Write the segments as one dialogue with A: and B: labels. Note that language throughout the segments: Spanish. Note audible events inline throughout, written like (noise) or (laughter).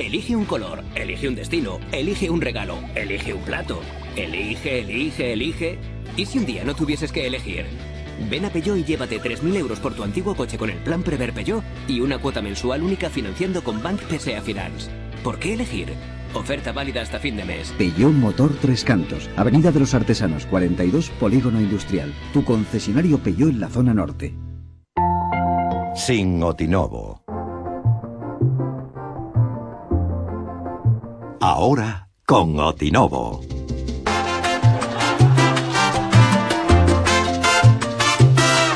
A: Elige un color, elige un destino, elige un regalo, elige un plato. Elige, elige, elige. ¿Y si un día no tuvieses que elegir? Ven a Peugeot y llévate 3.000 euros por tu antiguo coche con el plan Prever Peugeot y una cuota mensual única financiando con Bank PSA Finance. ¿Por qué elegir? Oferta válida hasta fin de mes.
B: Peugeot Motor Tres Cantos, Avenida de los Artesanos 42, Polígono Industrial. Tu concesionario Peugeot en la zona norte.
C: Sin Otinovo. Ahora con Otinovo.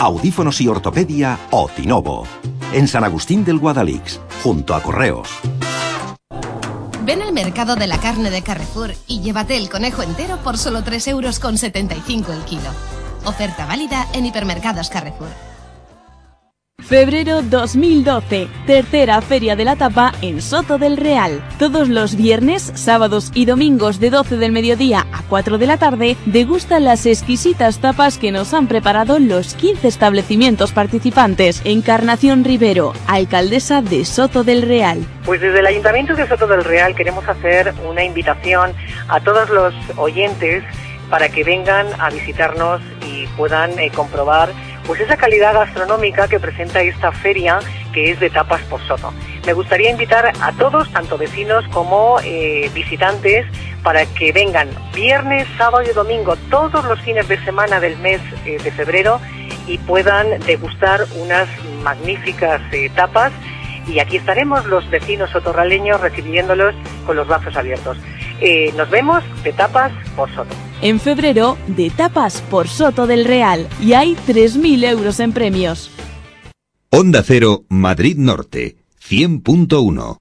C: Audífonos y ortopedia Otinovo. En San Agustín del Guadalix, junto a Correos.
D: Ven al mercado de la carne de Carrefour y llévate el conejo entero por solo 3,75 euros el kilo. Oferta válida en hipermercados Carrefour.
E: Febrero 2012, tercera Feria de la Tapa en Soto del Real. Todos los viernes, sábados y domingos de 12 del mediodía a 4 de la tarde, degustan las exquisitas tapas que nos han preparado los 15 establecimientos participantes. Encarnación Rivero, alcaldesa de Soto del Real.
F: Pues desde el Ayuntamiento de Soto del Real queremos hacer una invitación a todos los oyentes para que vengan a visitarnos y puedan eh, comprobar pues esa calidad gastronómica que presenta esta feria que es de tapas por soto. Me gustaría invitar a todos, tanto vecinos como eh, visitantes, para que vengan viernes, sábado y domingo, todos los fines de semana del mes eh, de febrero y puedan degustar unas magníficas eh, tapas y aquí estaremos los vecinos sotorraleños recibiéndolos con los brazos abiertos. nos vemos de tapas por soto
E: en febrero de tapas por Soto del Real y hay 3.000 euros en premios.
C: Onda Cero, Madrid Norte, 100.1.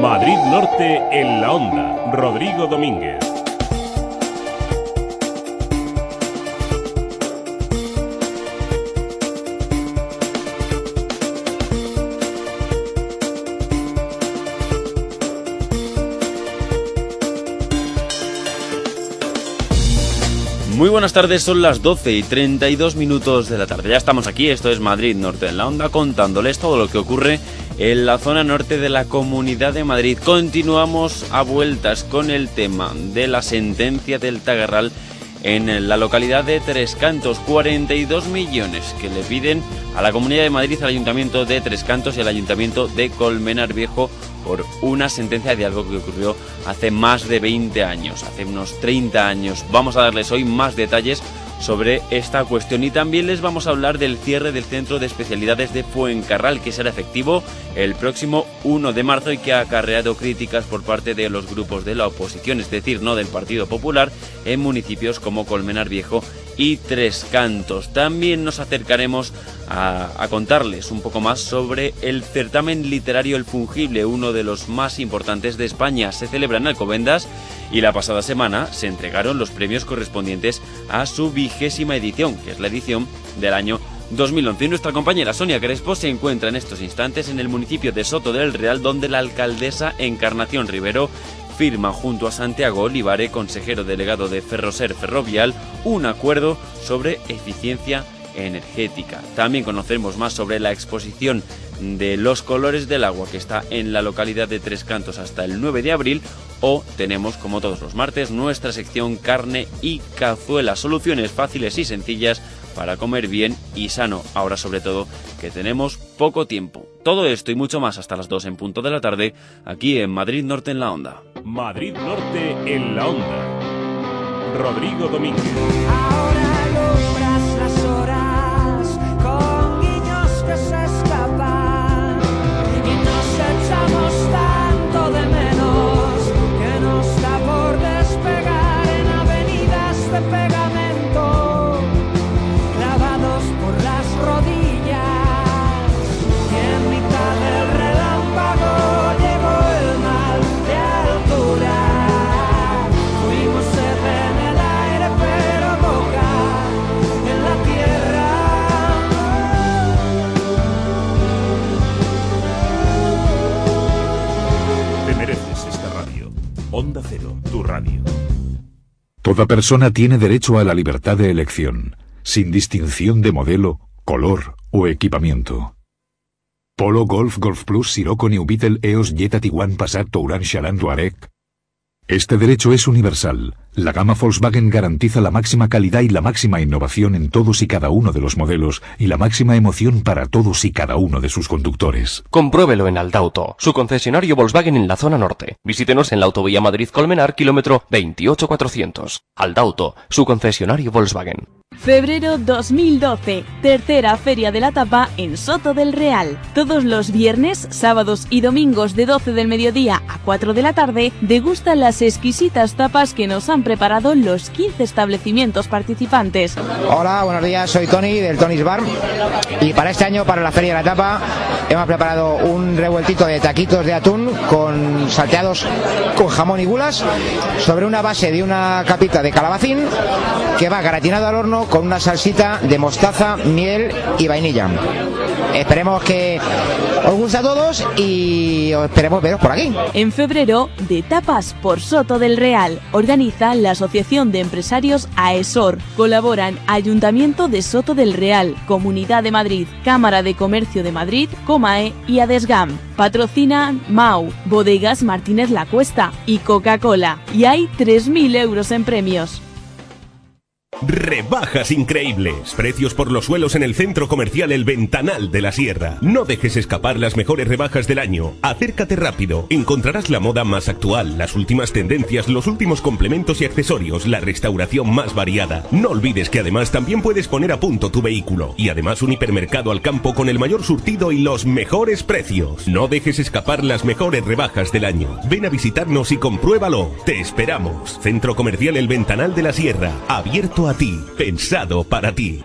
G: Madrid Norte en la onda. Rodrigo Domínguez. Muy buenas tardes, son las 12 y 32 minutos de la tarde. Ya estamos aquí, esto es Madrid Norte en la Onda, contándoles todo lo que ocurre en la zona norte de la Comunidad de Madrid. Continuamos a vueltas con el tema de la sentencia del Tagarral en la localidad de Tres Cantos. 42 millones que le piden a la Comunidad de Madrid, al Ayuntamiento de Tres Cantos y al Ayuntamiento de Colmenar Viejo por una sentencia de algo que ocurrió hace más de 20 años, hace unos 30 años. Vamos a darles hoy más detalles sobre esta cuestión. Y también les vamos a hablar del cierre del Centro de Especialidades de Fuencarral que será efectivo el próximo 1 de marzo y que ha acarreado críticas por parte de los grupos de la oposición, es decir, no del Partido Popular, en municipios como Colmenar Viejo y Tres Cantos. También nos acercaremos a, contarles un poco más sobre el certamen literario El Fungible, uno de los más importantes de España. Se celebra en Alcobendas y la pasada semana se entregaron los premios correspondientes a su vigésima edición, que es la edición del año 2011. Y nuestra compañera Sonia Crespo se encuentra en estos instantes en el municipio de Soto del Real, donde la alcaldesa Encarnación Rivero firma junto a Santiago Olivare, consejero delegado de Ferroser Ferrovial, un acuerdo sobre eficiencia energética. También conocemos más sobre la exposición de los colores del agua que está en la localidad de Tres Cantos hasta el 9 de abril o tenemos como todos los martes nuestra sección carne y cazuela, soluciones fáciles y sencillas para comer bien y sano, ahora sobre todo que tenemos poco tiempo. Todo esto y mucho más hasta las 2 en punto de la tarde, aquí en Madrid Norte en la Onda. Madrid Norte en la Onda. Rodrigo Domínguez.
H: Toda persona tiene derecho a la libertad de elección, sin distinción de modelo, color o equipamiento. Polo Golf Golf Plus Sirocco New Beetle EOS Jetta Tiguan Passat Touran Charan Touareg este derecho es universal. La gama Volkswagen garantiza la máxima calidad y la máxima innovación en todos y cada uno de los modelos y la máxima emoción para todos y cada uno de sus conductores.
I: Compruébelo en Aldauto, su concesionario Volkswagen en la zona norte. Visítenos en la autovía Madrid-Colmenar, kilómetro 28400. Aldauto, su concesionario Volkswagen.
E: Febrero 2012, tercera Feria de la Tapa en Soto del Real. Todos los viernes, sábados y domingos de 12 del mediodía a 4 de la tarde, degusta las exquisitas tapas que nos han preparado los 15 establecimientos participantes.
J: Hola, buenos días, soy Tony del Tony's Bar y para este año, para la Feria de la Tapa, hemos preparado un revueltito de taquitos de atún con salteados con jamón y gulas sobre una base de una capita de calabacín que va gratinado al horno con una salsita de mostaza, miel y vainilla. Esperemos que os guste a todos y esperemos veros por aquí.
E: En febrero, de tapas por Soto del Real, organiza la Asociación de Empresarios AESOR. Colaboran Ayuntamiento de Soto del Real, Comunidad de Madrid, Cámara de Comercio de Madrid, Comae y Adesgam. Patrocinan Mau, Bodegas Martínez La Cuesta y Coca-Cola. Y hay 3.000 euros en premios.
K: Rebajas increíbles. Precios por los suelos en el centro comercial El Ventanal de la Sierra. No dejes escapar las mejores rebajas del año. Acércate rápido. Encontrarás la moda más actual, las últimas tendencias, los últimos complementos y accesorios, la restauración más variada. No olvides que además también puedes poner a punto tu vehículo. Y además un hipermercado al campo con el mayor surtido y los mejores precios. No dejes escapar las mejores rebajas del año. Ven a visitarnos y compruébalo. Te esperamos. Centro Comercial El Ventanal de la Sierra. Abierto a ti, pensado para ti.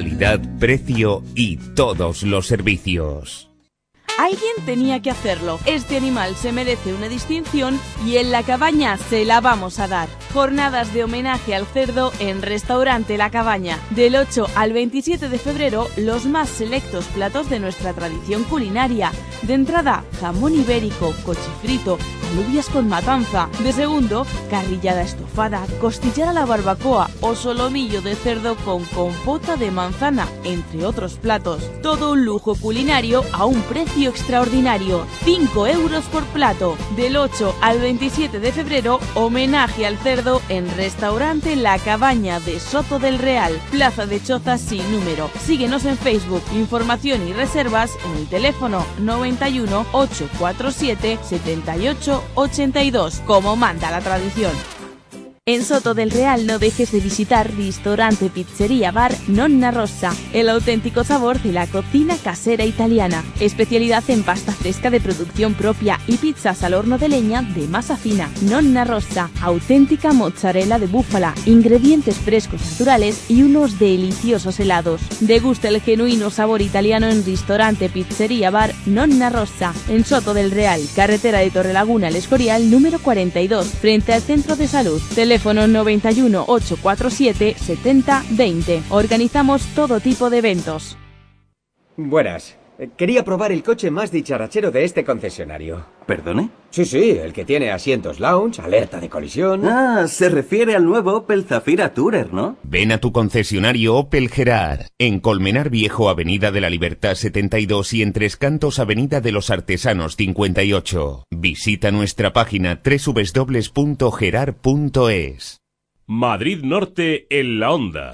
L: calidad, precio y todos los servicios.
E: Alguien tenía que hacerlo. Este animal se merece una distinción y en la cabaña se la vamos a dar. Jornadas de homenaje al cerdo en Restaurante La Cabaña. Del 8 al 27 de febrero, los más selectos platos de nuestra tradición culinaria. De entrada, jamón ibérico, cochifrito, alubias con matanza. De segundo, carrillada estofada, costillar a la barbacoa o solomillo de cerdo con compota de manzana, entre otros platos. Todo un lujo culinario a un precio extraordinario, 5 euros por plato. Del 8 al 27 de febrero, homenaje al cerdo en Restaurante La Cabaña de Soto del Real, Plaza de Chozas sin número. Síguenos en Facebook, información y reservas en el teléfono 91 847 78 82, como manda la tradición. En Soto del Real no dejes de visitar Ristorante Pizzería Bar Nonna Rossa, el auténtico sabor de la cocina casera italiana. Especialidad en pasta fresca de producción propia y pizzas al horno de leña de masa fina. Nonna Rossa, auténtica mozzarella de búfala, ingredientes frescos naturales y unos deliciosos helados. Degusta el genuino sabor italiano en Ristorante Pizzería Bar Nonna Rossa, en Soto del Real, carretera de Torrelaguna El Escorial número 42, frente al Centro de Salud. Teléfono 91 847 70 20. Organizamos todo tipo de eventos.
M: Buenas. Eh, Quería probar el coche más dicharachero de este concesionario.
N: ¿Perdone?
M: Sí, sí, el que tiene asientos lounge, alerta de colisión.
N: Ah, se refiere al nuevo Opel Zafira Tourer, ¿no?
L: Ven a tu concesionario Opel Gerard, en Colmenar Viejo, Avenida de la Libertad 72 y en Tres Cantos, Avenida de los Artesanos 58. Visita nuestra página www.gerard.es.
K: Madrid Norte en la onda.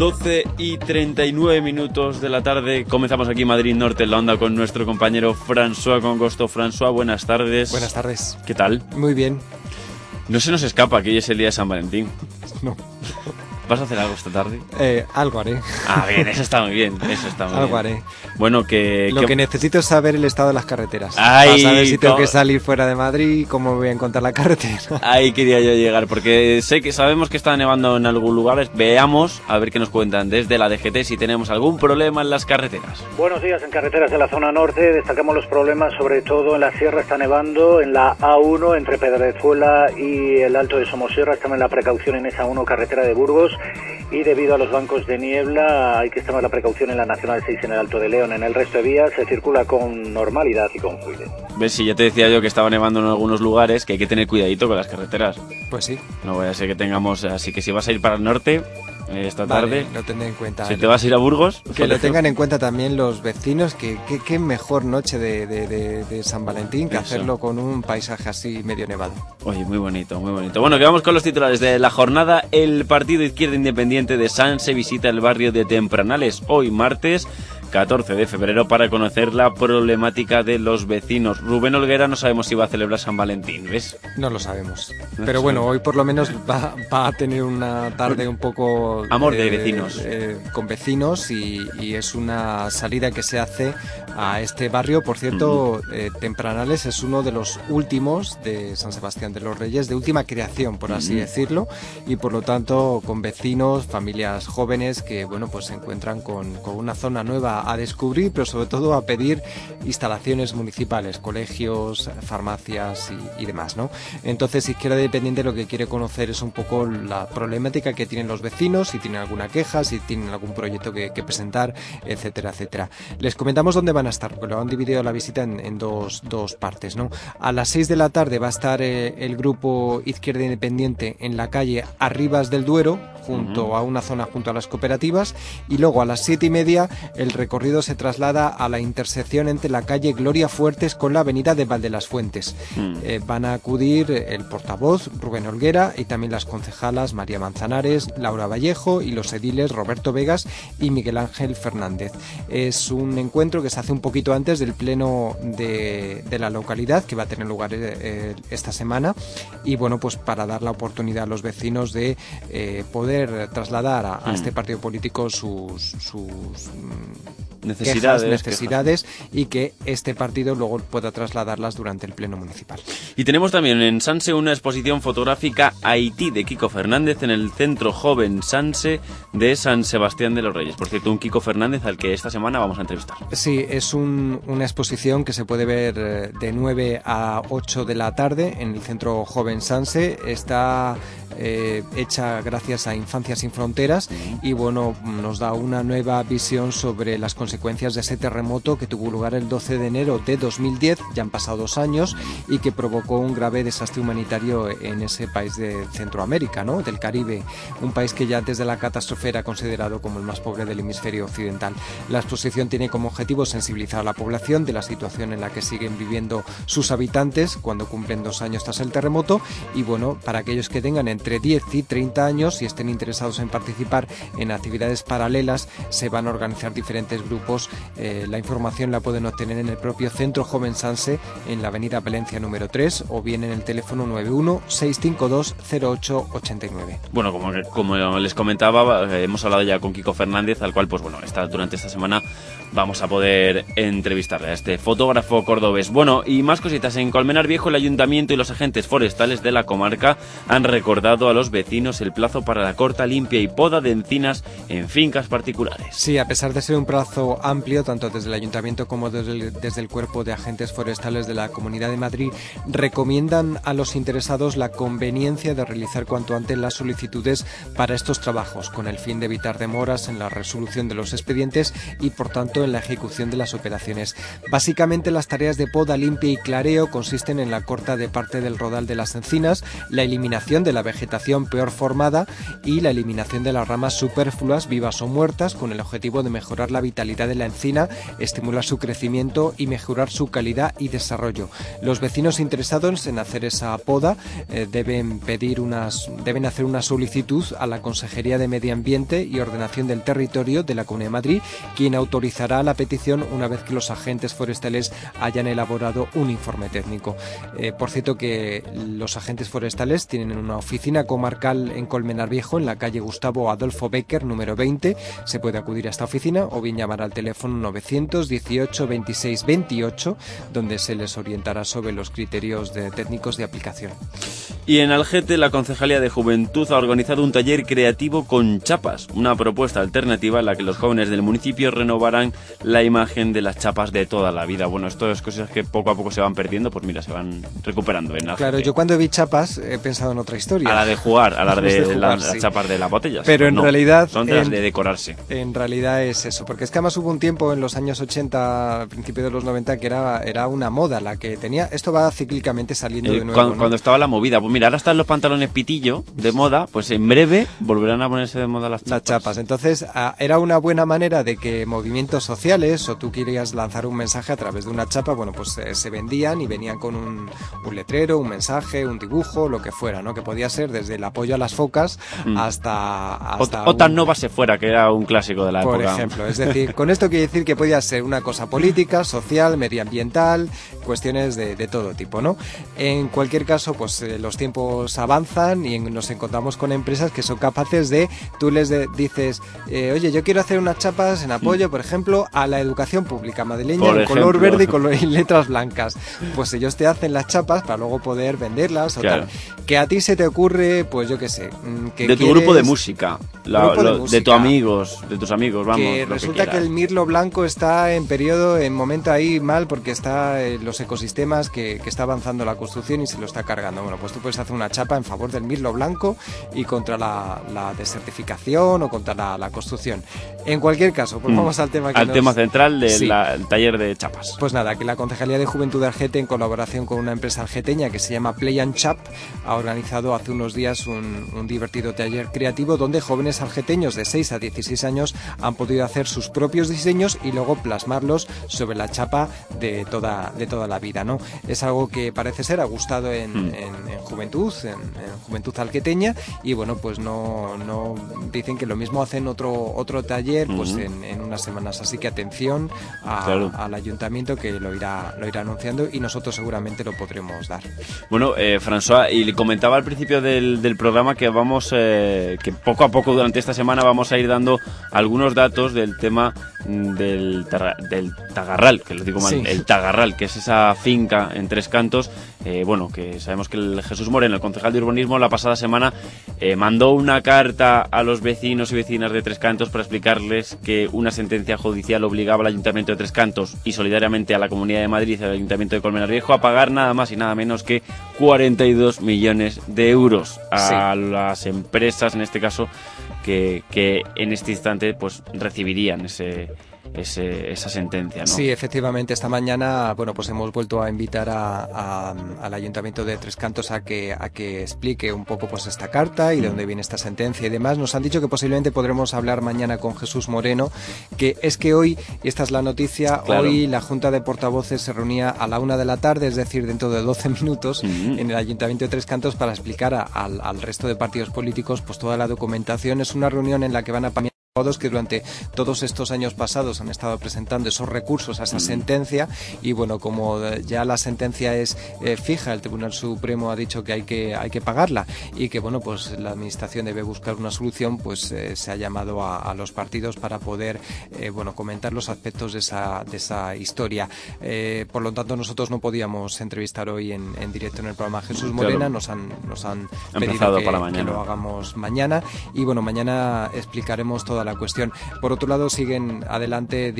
G: Doce y 39 minutos de la tarde. Comenzamos aquí Madrid Norte en la onda con nuestro compañero François Congosto. François, buenas tardes.
O: Buenas tardes.
G: ¿Qué tal?
O: Muy bien.
G: No se nos escapa que hoy es el día de San Valentín.
O: No. (laughs)
G: ¿Vas a hacer algo esta tarde?
O: Eh, algo haré.
G: Ah, bien, eso está muy bien, eso está muy
O: algo
G: bien.
O: haré.
G: Bueno, que...
O: Lo que necesito es saber el estado de las carreteras.
G: Ay,
O: Para saber si tengo que salir fuera de Madrid, cómo voy a encontrar la carretera.
G: Ahí quería yo llegar, porque sé que sabemos que está nevando en algunos lugares. Veamos, a ver qué nos cuentan desde la DGT si tenemos algún problema en las carreteras.
P: Buenos días en carreteras de la zona norte. Destacamos los problemas, sobre todo en la sierra está nevando, en la A1 entre Pedrezuela y el Alto de Somosierra. Estamos en la precaución en esa 1 carretera de Burgos. Y debido a los bancos de niebla, hay que estar en la precaución en la Nacional 6 en el Alto de León. En el resto de vías se circula con normalidad y con fluidez.
G: ¿Ves? Si ya te decía yo que estaba nevando en algunos lugares, que hay que tener cuidadito con las carreteras.
O: Pues sí.
G: No voy a ser que tengamos. Así que si vas a ir para el norte eh, esta
O: Vale,
G: tarde.
O: lo tendré en cuenta.
G: Si te vas a ir a Burgos.
O: Que lo tengan en cuenta también los vecinos, que qué mejor noche de, de- de- de San Valentín que
G: Eso.
O: hacerlo con un paisaje así medio nevado.
G: Oye, muy bonito, muy bonito. Bueno, que vamos con los titulares de la jornada. El Partido Izquierda Independiente de Sanse visita el barrio de Tempranales hoy martes 14 de febrero para conocer la problemática de los vecinos. Rubén Olguera no sabemos si va a celebrar San Valentín, ¿ves?
O: No lo sabemos.
G: No
O: Pero bueno, hoy por lo menos va, va a tener una tarde un poco...
G: Amor de vecinos.
O: eh, con vecinos y, y es una salida que se hace a este barrio. Por cierto, eh, Tempranales es uno de los últimos de San Sebastián de los Reyes, de última creación, por así
G: Ujú.
O: decirlo. Y por lo tanto, con vecinos, familias jóvenes que, bueno, pues se encuentran con, con una zona nueva a descubrir, pero sobre todo a pedir instalaciones municipales, colegios, farmacias y, y demás, ¿no? Entonces, Izquierda Independiente lo que quiere conocer es un poco la problemática que tienen los vecinos, si tienen alguna queja, si tienen algún proyecto que, que presentar, etcétera, etcétera. Les comentamos dónde van a estar, porque lo han dividido la visita en, en dos, dos partes, ¿no? A las 6 de la tarde va a estar eh, el grupo Izquierda Independiente en la calle Arribas del Duero, junto a una zona junto a las cooperativas, y luego a las siete y media el recorrido se traslada a la intersección entre la calle Gloria Fuertes con la avenida de Valdelas Fuentes.
G: Mm.
O: Eh, van a acudir el portavoz Rubén Olguera y también las concejalas María Manzanares, Laura Vallejo y los ediles Roberto Vegas y Miguel Ángel Fernández. Es un encuentro que se hace un poquito antes del pleno de, de la localidad que va a tener lugar eh, eh, esta semana y bueno pues para dar la oportunidad a los vecinos de eh, poder trasladar a, a
G: Mm.
O: este partido político sus, sus mm,
G: Necesidades,
O: quejas, necesidades y que este partido luego pueda trasladarlas durante el pleno municipal.
G: Y tenemos también en Sanse una exposición fotográfica Haití de Kiko Fernández en el Centro Joven Sanse de San Sebastián de los Reyes. Por cierto, un Kiko Fernández al que esta semana vamos a entrevistar.
O: Sí, es un- una exposición que se puede ver eh, de 9 a 8 de la tarde en el Centro Joven Sanse. Está eh, hecha gracias a Infancia sin Fronteras y bueno, nos da una nueva visión sobre las consecuencias de ese terremoto que tuvo lugar el 12 de enero de 2010, ya han pasado dos años, y que provocó un grave desastre humanitario en ese país de Centroamérica, ¿no? del Caribe, un país que ya antes de la catástrofe era considerado como el más pobre del hemisferio occidental. La exposición tiene como objetivo sensibilizar a la población de la situación en la que siguen viviendo sus habitantes cuando cumplen dos años tras el terremoto y bueno, para aquellos que tengan entre 10 y 30 años y estén interesados en participar en actividades paralelas, se van a organizar diferentes grupos. Eh, la información la pueden obtener en el propio Centro Joven Sanse en la Avenida Valencia número 3 o bien en el teléfono 91 652 0889.
G: Bueno, como, como les comentaba, eh, hemos hablado ya con Kiko Fernández, al cual, pues bueno, esta, durante esta semana vamos a poder entrevistarle a este fotógrafo cordobés. Bueno, y más cositas. En Colmenar Viejo, el ayuntamiento y los agentes forestales de la comarca han recordado a los vecinos el plazo para la corta, limpia y poda de encinas en fincas particulares.
O: Sí, a pesar de ser un plazo amplio, tanto desde el Ayuntamiento como desde el, desde el Cuerpo de Agentes Forestales de la Comunidad de Madrid, recomiendan a los interesados la conveniencia de realizar cuanto antes las solicitudes para estos trabajos, con el fin de evitar demoras en la resolución de los expedientes y, por tanto, en la ejecución de las operaciones. Básicamente, las tareas de poda, limpia y clareo consisten en la corta de parte del rodal de las encinas, la eliminación de la vegetación peor formada y la eliminación de las ramas superfluas, vivas o muertas, con el objetivo de mejorar la vitalidad de la encina, estimular su crecimiento y mejorar su calidad y desarrollo. Los vecinos interesados en hacer esa poda eh, deben pedir unas, deben hacer una solicitud a la Consejería de Medio Ambiente y Ordenación del Territorio de la Comunidad de Madrid, quien autorizará la petición una vez que los agentes forestales hayan elaborado un informe técnico. Eh, por cierto que los agentes forestales tienen una oficina comarcal en Colmenar Viejo, en la calle Gustavo Adolfo Becker, número 20. Se puede acudir a esta oficina o bien llamar al teléfono 918 26 28, donde se les orientará sobre los criterios de técnicos de aplicación.
G: Y en Algete, la Concejalía de Juventud ha organizado un taller creativo con chapas, una propuesta alternativa en la que los jóvenes del municipio renovarán la imagen de las chapas de toda la vida. Bueno, esto es cosas que poco a poco se van perdiendo, pues mira, se van recuperando en Algete.
O: Claro, yo cuando vi chapas he pensado en otra historia.
G: A la de jugar, a la (laughs) de,
O: de jugar,
G: las,
O: sí.
G: las chapas de las botellas.
O: Pero
G: Pues
O: en
G: no,
O: realidad...
G: Son de las
O: en-
G: de decorarse.
O: En realidad es eso, porque es que además hubo un tiempo en los años 80, principios de los 90, que era, era una moda la que tenía. Esto va cíclicamente saliendo
G: Eh,
O: de nuevo.
G: cuando,
O: ¿no?
G: cuando estaba la movida, pues mira, ahora están los pantalones pitillo de moda, pues en breve volverán a ponerse de moda las chapas.
O: Las chapas. Entonces, ah, era una buena manera de que movimientos sociales o tú querías lanzar un mensaje a través de una chapa, bueno, pues eh, se vendían y venían con un, un letrero, un mensaje, un dibujo, lo que fuera, ¿no? Que podía ser desde el apoyo a las focas
G: Mm.
O: hasta.
G: O,
O: hasta
G: o tan
O: un-
G: Nova se fuera, que era un clásico de la
O: por
G: época.
O: ejemplo, es (laughs) decir, con esto quiere decir que podía ser una cosa política, social, medioambiental, cuestiones de, de todo tipo, ¿no? En cualquier caso, pues eh, los tiempos avanzan y nos encontramos con empresas que son capaces de, tú les de- dices, eh, oye, yo quiero hacer unas chapas en apoyo, por ejemplo, a la educación pública madrileña
G: Por
O: en color verde y, color- y letras blancas. Pues ellos te hacen las chapas para luego poder venderlas o
G: Claro.
O: tal. Que a ti se te ocurre, pues yo qué sé, mm, que
G: de tu
O: quieres-
G: grupo de música, la-
O: Grupo de
G: lo- de,
O: música.
G: tus amigos, de tus amigos, vamos.
O: que resulta que, el mirlo blanco está en periodo, en momento ahí mal porque está en los ecosistemas que, que está avanzando la construcción y se lo está cargando. Bueno, pues tú puedes hacer una chapa en favor del mirlo blanco y contra la, la desertificación o contra la, la construcción. En cualquier caso, pues
G: Mm.
O: vamos al tema que
G: Al
O: nos-
G: tema central del taller de chapas.
O: Pues nada, que la Concejalía de Juventud de Argete, en colaboración con una empresa argeteña que se llama Play and Chap, ha organizado hace unos días un, un divertido taller creativo donde jóvenes argeteños de 6 a 16 años han podido hacer sus propios diseños y luego plasmarlos sobre la chapa de toda, de toda la vida. ¿no? Es algo que parece ser ha gustado en,
G: Mm.
O: en- en juventud, en, en juventud alqueteña, y bueno, pues no, no dicen que lo mismo hacen otro, otro taller pues en, en unas semanas. Así que atención a-
G: Claro.
O: al ayuntamiento que lo irá, lo irá anunciando y nosotros seguramente lo podremos dar.
G: Bueno, eh, François, y le comentaba al principio del, del programa que vamos, eh, que poco a poco durante esta semana vamos a ir dando algunos datos del tema mm, del, del Tagarral, que lo digo mal,
O: Sí.
G: el Tagarral, que es esa finca en Tres Cantos, eh, bueno, que sabemos que el Jesús Moreno, el concejal de urbanismo, la pasada semana eh, mandó una carta a los vecinos y vecinas de Tres Cantos para explicarles que una sentencia judicial obligaba al Ayuntamiento de Tres Cantos y solidariamente a la Comunidad de Madrid y al Ayuntamiento de Colmenar Viejo a pagar nada más y nada menos que 42 millones de euros a las empresas, en este caso, que, que en este instante pues recibirían ese, ese- esa sentencia, ¿no?
O: Sí, efectivamente, esta mañana, bueno, pues hemos vuelto a invitar a- a- al Ayuntamiento de Tres Cantos a que, a que explique un poco pues esta carta y de
G: Mm.
O: dónde viene esta sentencia y demás. Nos han dicho que posiblemente podremos hablar mañana con Jesús Moreno, que es que hoy, y esta es la noticia,
G: Claro.
O: hoy la Junta de Portavoces se reunía a la una de la tarde, es decir, dentro de 12 minutos,
G: Mm.
O: en el Ayuntamiento de Tres Cantos para explicar a- al, al resto de partidos políticos pues toda la documentación. Es una reunión en la que van a que durante todos estos años pasados han estado presentando esos recursos a esa
G: Mm.
O: sentencia. Y bueno como eh, ya la sentencia es eh, fija el Tribunal Supremo ha dicho que hay que hay que pagarla y que bueno pues la administración debe buscar una solución pues eh, se ha llamado a, a los partidos para poder eh, bueno comentar los aspectos de esa de esa historia. Eh, por lo tanto nosotros no podíamos entrevistar hoy en, en directo en el programa Jesús
G: Claro.
O: Morena. Nos han nos han
G: Ha
O: pedido que,
G: para
O: que lo hagamos mañana. Y bueno mañana explicaremos toda la cuestión por otro lado siguen adelante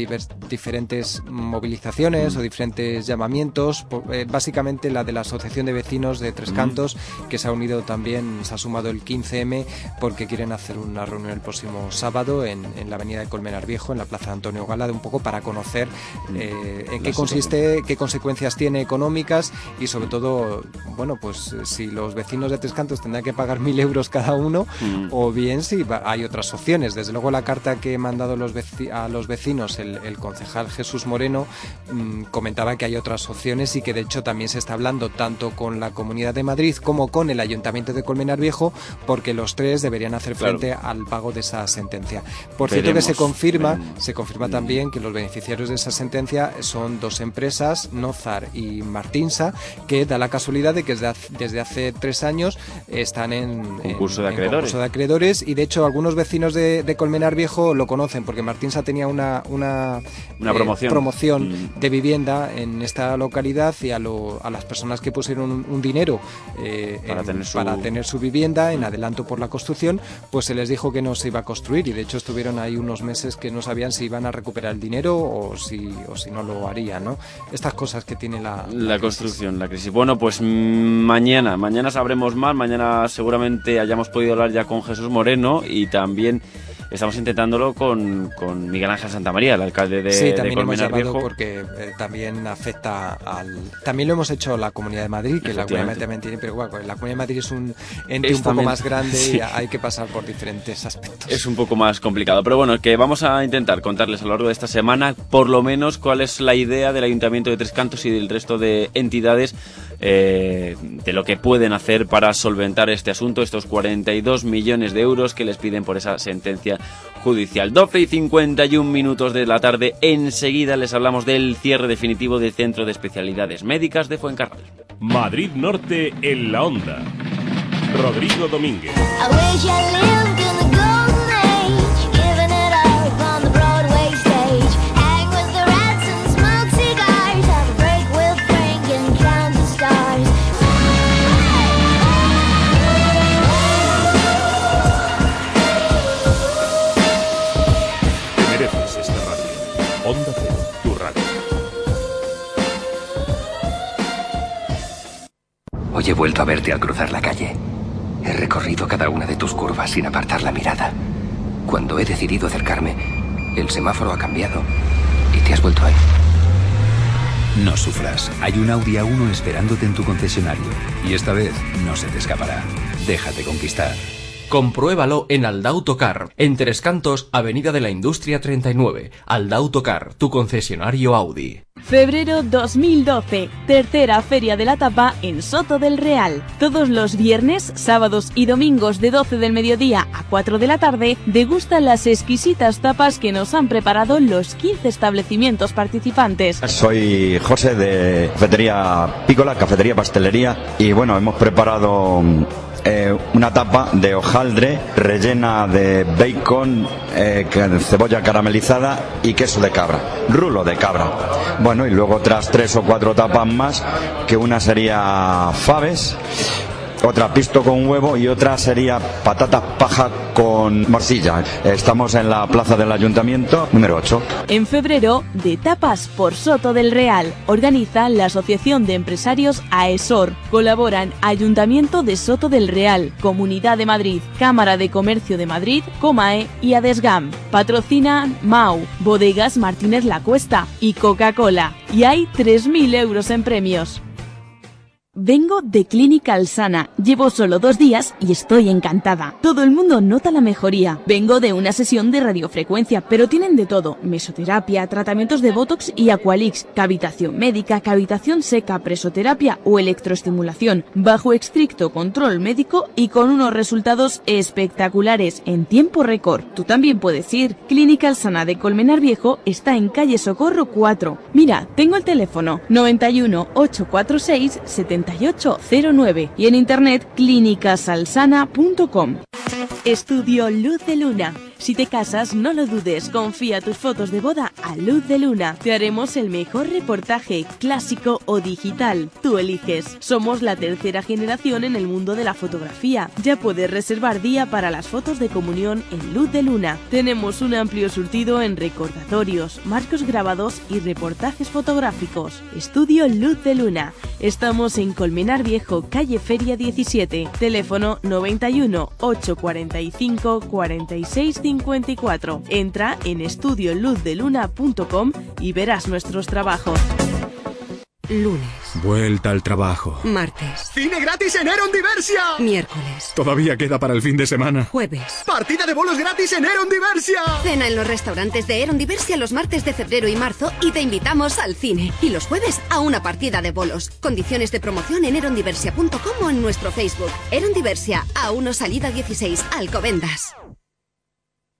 O: diferentes movilizaciones o diferentes llamamientos eh, básicamente la de la asociación de vecinos de Tres
G: Mm.
O: Cantos que se ha unido también se ha sumado el 15M porque quieren hacer una reunión el próximo sábado en, en la avenida de Colmenar Viejo en la plaza Antonio Gala de un poco para conocer eh, en qué consiste qué consecuencias tiene económicas y sobre todo bueno pues si los vecinos de Tres Cantos tendrán que pagar mil euros cada uno
G: Mm.
O: o bien si va- hay otras opciones. Desde luego la la carta que he mandado los a los vecinos el, concejal Jesús Moreno, mm, comentaba que hay otras opciones y que de hecho también se está hablando tanto con la Comunidad de Madrid como con el Ayuntamiento de Colmenar Viejo, porque los tres deberían hacer frente al pago de esa sentencia. Por cierto que se confirma, se confirma también que los beneficiarios de esa sentencia son dos empresas, Nozar y Martinsa, que da la casualidad de que desde hace, tres años están en
G: concurso, de,
O: acreedores. de acreedores y de hecho algunos vecinos de, Colmenar Viejo lo conocen porque Martinsa tenía una, una,
G: una promoción,
O: eh, promoción mm. de vivienda en esta localidad y a, a las personas que pusieron un, dinero eh, para, tener su... para tener su vivienda en adelanto por la construcción, pues se les dijo que no se iba a construir y de hecho estuvieron ahí unos meses que no sabían si iban a recuperar el dinero o si, o si no lo harían, ¿no? Estas cosas que tiene la...
G: La, construcción, la crisis. Bueno, pues mañana, mañana sabremos más, mañana seguramente hayamos podido hablar ya con Jesús Moreno y también estamos intentándolo con, con Miguel Ángel Santamaría, el alcalde de,
O: sí, también
G: hemos
O: Viejo. porque eh, también afecta al... También lo hemos hecho la Comunidad de Madrid, que la Comunidad de Madrid pero bueno, la Comunidad de Madrid es un ente un poco más grande (laughs) y hay que pasar por diferentes aspectos.
G: Es un poco más complicado, pero bueno, que vamos a intentar contarles a lo largo de esta semana por lo menos cuál es la idea del Ayuntamiento de Tres Cantos y del resto de entidades eh, de lo que pueden hacer para solventar este asunto, estos 42 millones de euros que les piden por esa sentencia judicial. 12 y 51 minutos de la tarde, enseguida les hablamos del cierre definitivo del Centro de Especialidades Médicas de Fuencarral.
K: Madrid Norte en la onda. Rodrigo Domínguez.
Q: Hoy he vuelto a verte al cruzar la calle. He recorrido cada una de tus curvas sin apartar la mirada. Cuando he decidido acercarme, el semáforo ha cambiado y te has vuelto ahí.
B: No sufras. Hay un Audi A1 esperándote en tu concesionario. Y esta vez no se te escapará. Déjate conquistar.
I: Compruébalo en Aldautocar, en Tres Cantos, Avenida de la Industria 39. Aldautocar, tu concesionario Audi.
E: Febrero 2012, tercera feria de la tapa en Soto del Real. Todos los viernes, sábados y domingos de 12 del mediodía a 4 de la tarde, degustan las exquisitas tapas que nos han preparado los 15 establecimientos participantes.
R: Soy José de Cafetería Pícola, Cafetería Pastelería y bueno, hemos preparado eh, una tapa de hojaldre rellena de bacon, eh, cebolla caramelizada y queso de cabra, rulo de cabra. Bueno, y luego otras tres o cuatro tapas más, que una sería faves otra pisto con huevo y otra sería patatas paja con morcilla. Estamos en la plaza del ayuntamiento número 8.
E: En febrero, de tapas por Soto del Real, organiza la Asociación de Empresarios AESOR. Colaboran Ayuntamiento de Soto del Real, Comunidad de Madrid, Cámara de Comercio de Madrid, Comae y Adesgam. Patrocinan MAU, Bodegas Martínez La Cuesta y Coca-Cola. Y hay 3.000 euros en premios. Vengo de Clínica Alsana. Llevo solo dos días y estoy encantada. Todo el mundo nota la mejoría. Vengo de una sesión de radiofrecuencia, pero tienen de todo. Mesoterapia, tratamientos de Botox y Aqualix, cavitación médica, cavitación seca, presoterapia o electroestimulación, bajo estricto control médico y con unos resultados espectaculares en tiempo récord. Tú también puedes ir. Clínica Alsana de Colmenar Viejo está en calle Socorro 4. Mira, tengo el teléfono 91 846 70 3809 y en internet clínicasalsana.com. Estudio Luz de Luna si te casas, no lo dudes, confía tus fotos de boda a Luz de Luna. Te haremos el mejor reportaje, clásico o digital. Tú eliges. Somos la tercera generación en el mundo de la fotografía. Ya puedes reservar día para las fotos de comunión en Luz de Luna. Tenemos un amplio surtido en recordatorios, marcos grabados y reportajes fotográficos. Estudio Luz de Luna. Estamos en Colmenar Viejo, calle Feria 17. Teléfono 91 845 46 54. Entra en estudioluzdeluna.com y verás nuestros trabajos.
S: Lunes.
T: Vuelta al trabajo.
S: Martes.
U: ¡Cine gratis en Eron Diversia!
S: Miércoles.
T: Todavía queda para el fin de semana.
S: Jueves.
U: ¡Partida de bolos gratis en Eron Diversia!
V: Cena en los restaurantes de Eron Diversia los martes de febrero y marzo y te invitamos al cine. Y los jueves a una partida de bolos. Condiciones de promoción en erondiversia.com o en nuestro Facebook. Eron Diversia, A1 Salida 16, Alcobendas.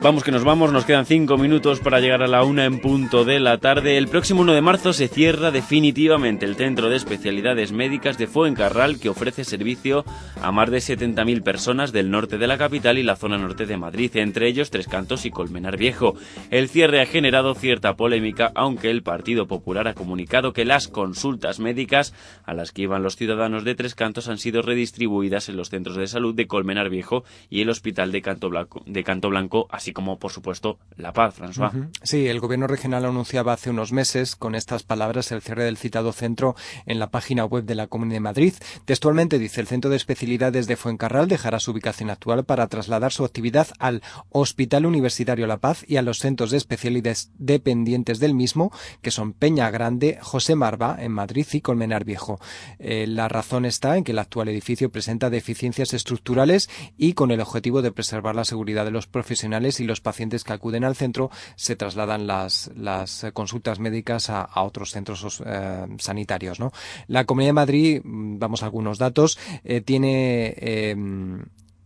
G: Vamos que nos vamos, nos quedan cinco minutos para llegar a la una en punto de la tarde. El próximo 1 de marzo se cierra definitivamente el Centro de Especialidades Médicas de Fuencarral que ofrece servicio a más de 70.000 personas del norte de la capital y la zona norte de Madrid, entre ellos Tres Cantos y Colmenar Viejo. El cierre ha generado cierta polémica, aunque el Partido Popular ha comunicado que las consultas médicas a las que iban los ciudadanos de Tres Cantos han sido redistribuidas en los centros de salud de Colmenar Viejo y el Hospital de Canto Blanco, de Canto Blanco así como, por supuesto, La Paz, François.
O: Ujú. Sí, el gobierno regional anunciaba hace unos meses con estas palabras el cierre del citado centro en la página web de la Comunidad de Madrid. Textualmente dice, el Centro de Especialidades de Fuencarral dejará su ubicación actual para trasladar su actividad al Hospital Universitario La Paz y a los centros de especialidades dependientes del mismo, que son Peña Grande, José Marva en Madrid y Colmenar Viejo. Eh, la razón está en que el actual edificio presenta deficiencias estructurales y con el objetivo de preservar la seguridad de los profesionales y los pacientes que acuden al centro se trasladan las, las consultas médicas a, otros centros eh, sanitarios. ¿no? La Comunidad de Madrid, mm, vamos a algunos datos, eh, tiene eh,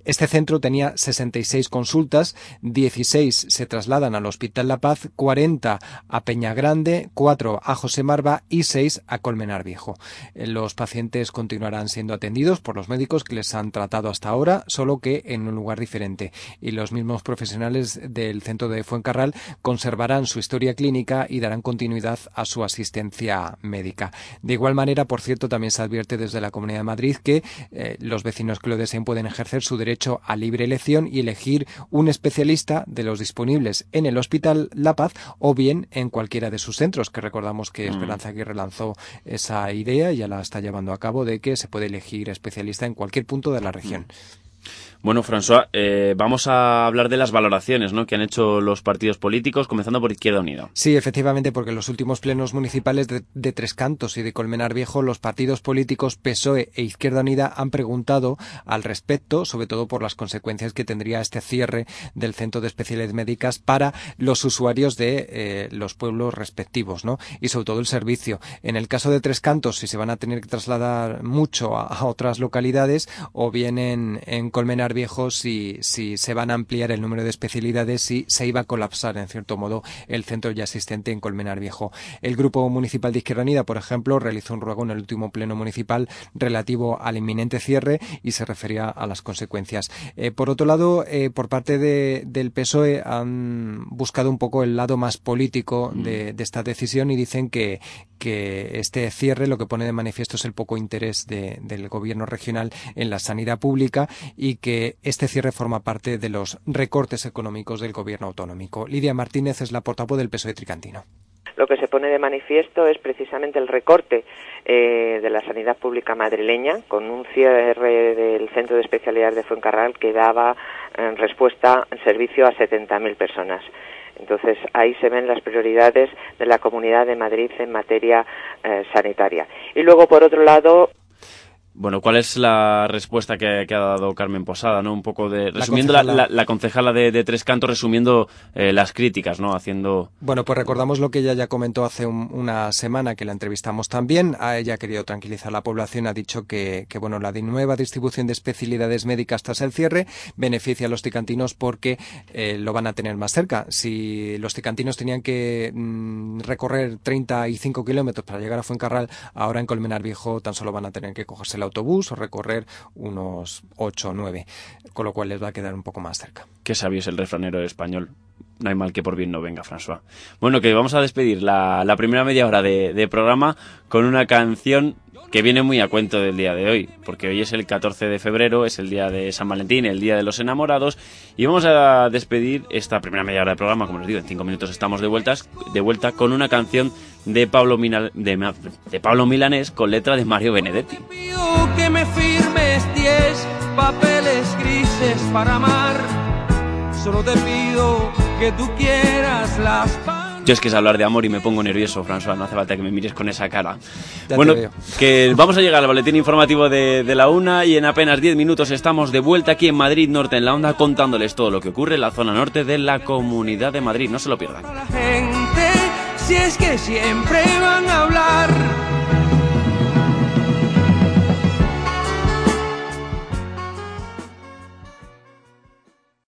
O: este centro tenía 66 consultas, 16 se trasladan al Hospital La Paz, 40 a Peña Grande, 4 a José Marva y 6 a Colmenar Viejo. Eh, Los pacientes continuarán siendo atendidos por los médicos que les han tratado hasta ahora, solo que en un lugar diferente. Y los mismos profesionales del centro de Fuencarral conservarán su historia clínica y darán continuidad a su asistencia médica. De igual manera, por cierto, también se advierte desde la Comunidad de Madrid que eh, los vecinos que lo deseen pueden ejercer su derecho a libre elección y elegir un especialista de los disponibles en el Hospital La Paz o bien en cualquiera de sus centros, que recordamos que
G: Mm.
O: Esperanza Aguirre lanzó esa idea y ya la está llevando a cabo de que se puede elegir especialista en cualquier punto de la región.
G: Bueno, François, eh, vamos a hablar de las valoraciones ¿no? que han hecho los partidos políticos, comenzando por Izquierda Unida.
O: Sí, efectivamente, porque en los últimos plenos municipales de, Tres Cantos y de Colmenar Viejo, los partidos políticos PSOE e Izquierda Unida han preguntado al respecto, sobre todo por las consecuencias que tendría este cierre del Centro de Especialidades Médicas para los usuarios de eh, los pueblos respectivos, ¿no? Y sobre todo el servicio. En el caso de Tres Cantos, si se van a tener que trasladar mucho a, a otras localidades, o bien en, en Colmenar Viejo, si, si se van a ampliar el número de especialidades, si se iba a colapsar, en cierto modo, el centro ya existente en Colmenar Viejo. El Grupo Municipal de Izquierda Unida, por ejemplo, realizó un ruego en el último pleno municipal relativo al inminente cierre y se refería a las consecuencias. Eh, por otro lado, eh, por parte de, del PSOE han buscado un poco el lado más político de, de esta decisión y dicen que, que este cierre lo que pone de manifiesto es el poco interés de- del gobierno regional en la sanidad pública y que este cierre forma parte de los recortes económicos del gobierno autonómico. Lidia Martínez es la portavoz del PSOE tricantino.
W: Lo que se pone de manifiesto es precisamente el recorte eh, de la sanidad pública madrileña, con un cierre del Centro de Especialidades de Fuencarral que daba en respuesta en servicio a 70.000 personas. Entonces ahí se ven las prioridades de la Comunidad de Madrid en materia eh, sanitaria. Y luego, por otro lado,
G: Bueno, ¿cuál es la respuesta que, que ha dado Carmen Posada? ¿no? Un poco de. Resumiendo, la,
O: concejala.
G: la- la concejala de, de Tres Cantos, resumiendo eh, las críticas, ¿no? Haciendo.
O: Bueno, pues recordamos lo que ella ya comentó hace un- una semana que la entrevistamos también. A ella ha querido tranquilizar a la población, ha dicho que, que bueno, la nueva distribución de especialidades médicas tras el cierre beneficia a los ticantinos porque eh, lo van a tener más cerca. Si los ticantinos tenían que mm, recorrer 35 kilómetros para llegar a Fuencarral, ahora en Colmenar Viejo tan solo van a tener que cogerse el autobús o recorrer unos 8 o 9, con lo cual les va a quedar un poco más cerca.
G: Qué sabio es el refranero español. No hay mal que por bien no venga, François. Bueno, que vamos a despedir la, primera media hora de, programa con una canción que viene muy a cuento del día de hoy, porque hoy es el 14 de febrero, es el día de San Valentín, el día de los enamorados, y vamos a despedir esta primera media hora de programa, como les digo, en cinco minutos estamos de, de vuelta con una canción de Pablo, Mina- de, de Pablo Milanés con letra de Mario Benedetti.
X: que me firmes diez papeles grises para amar. Solo te pido que tú quieras las
G: Yo es que es hablar de amor y me pongo nervioso, François, no hace falta que me mires con esa cara.
O: te
G: bueno, que vamos a llegar al boletín informativo de, de la una y en apenas 10 minutos estamos de vuelta aquí en Madrid Norte en la Onda contándoles todo lo que ocurre en la zona norte de la Comunidad de Madrid. No se lo pierdan.
X: gente. Si es que siempre van a hablar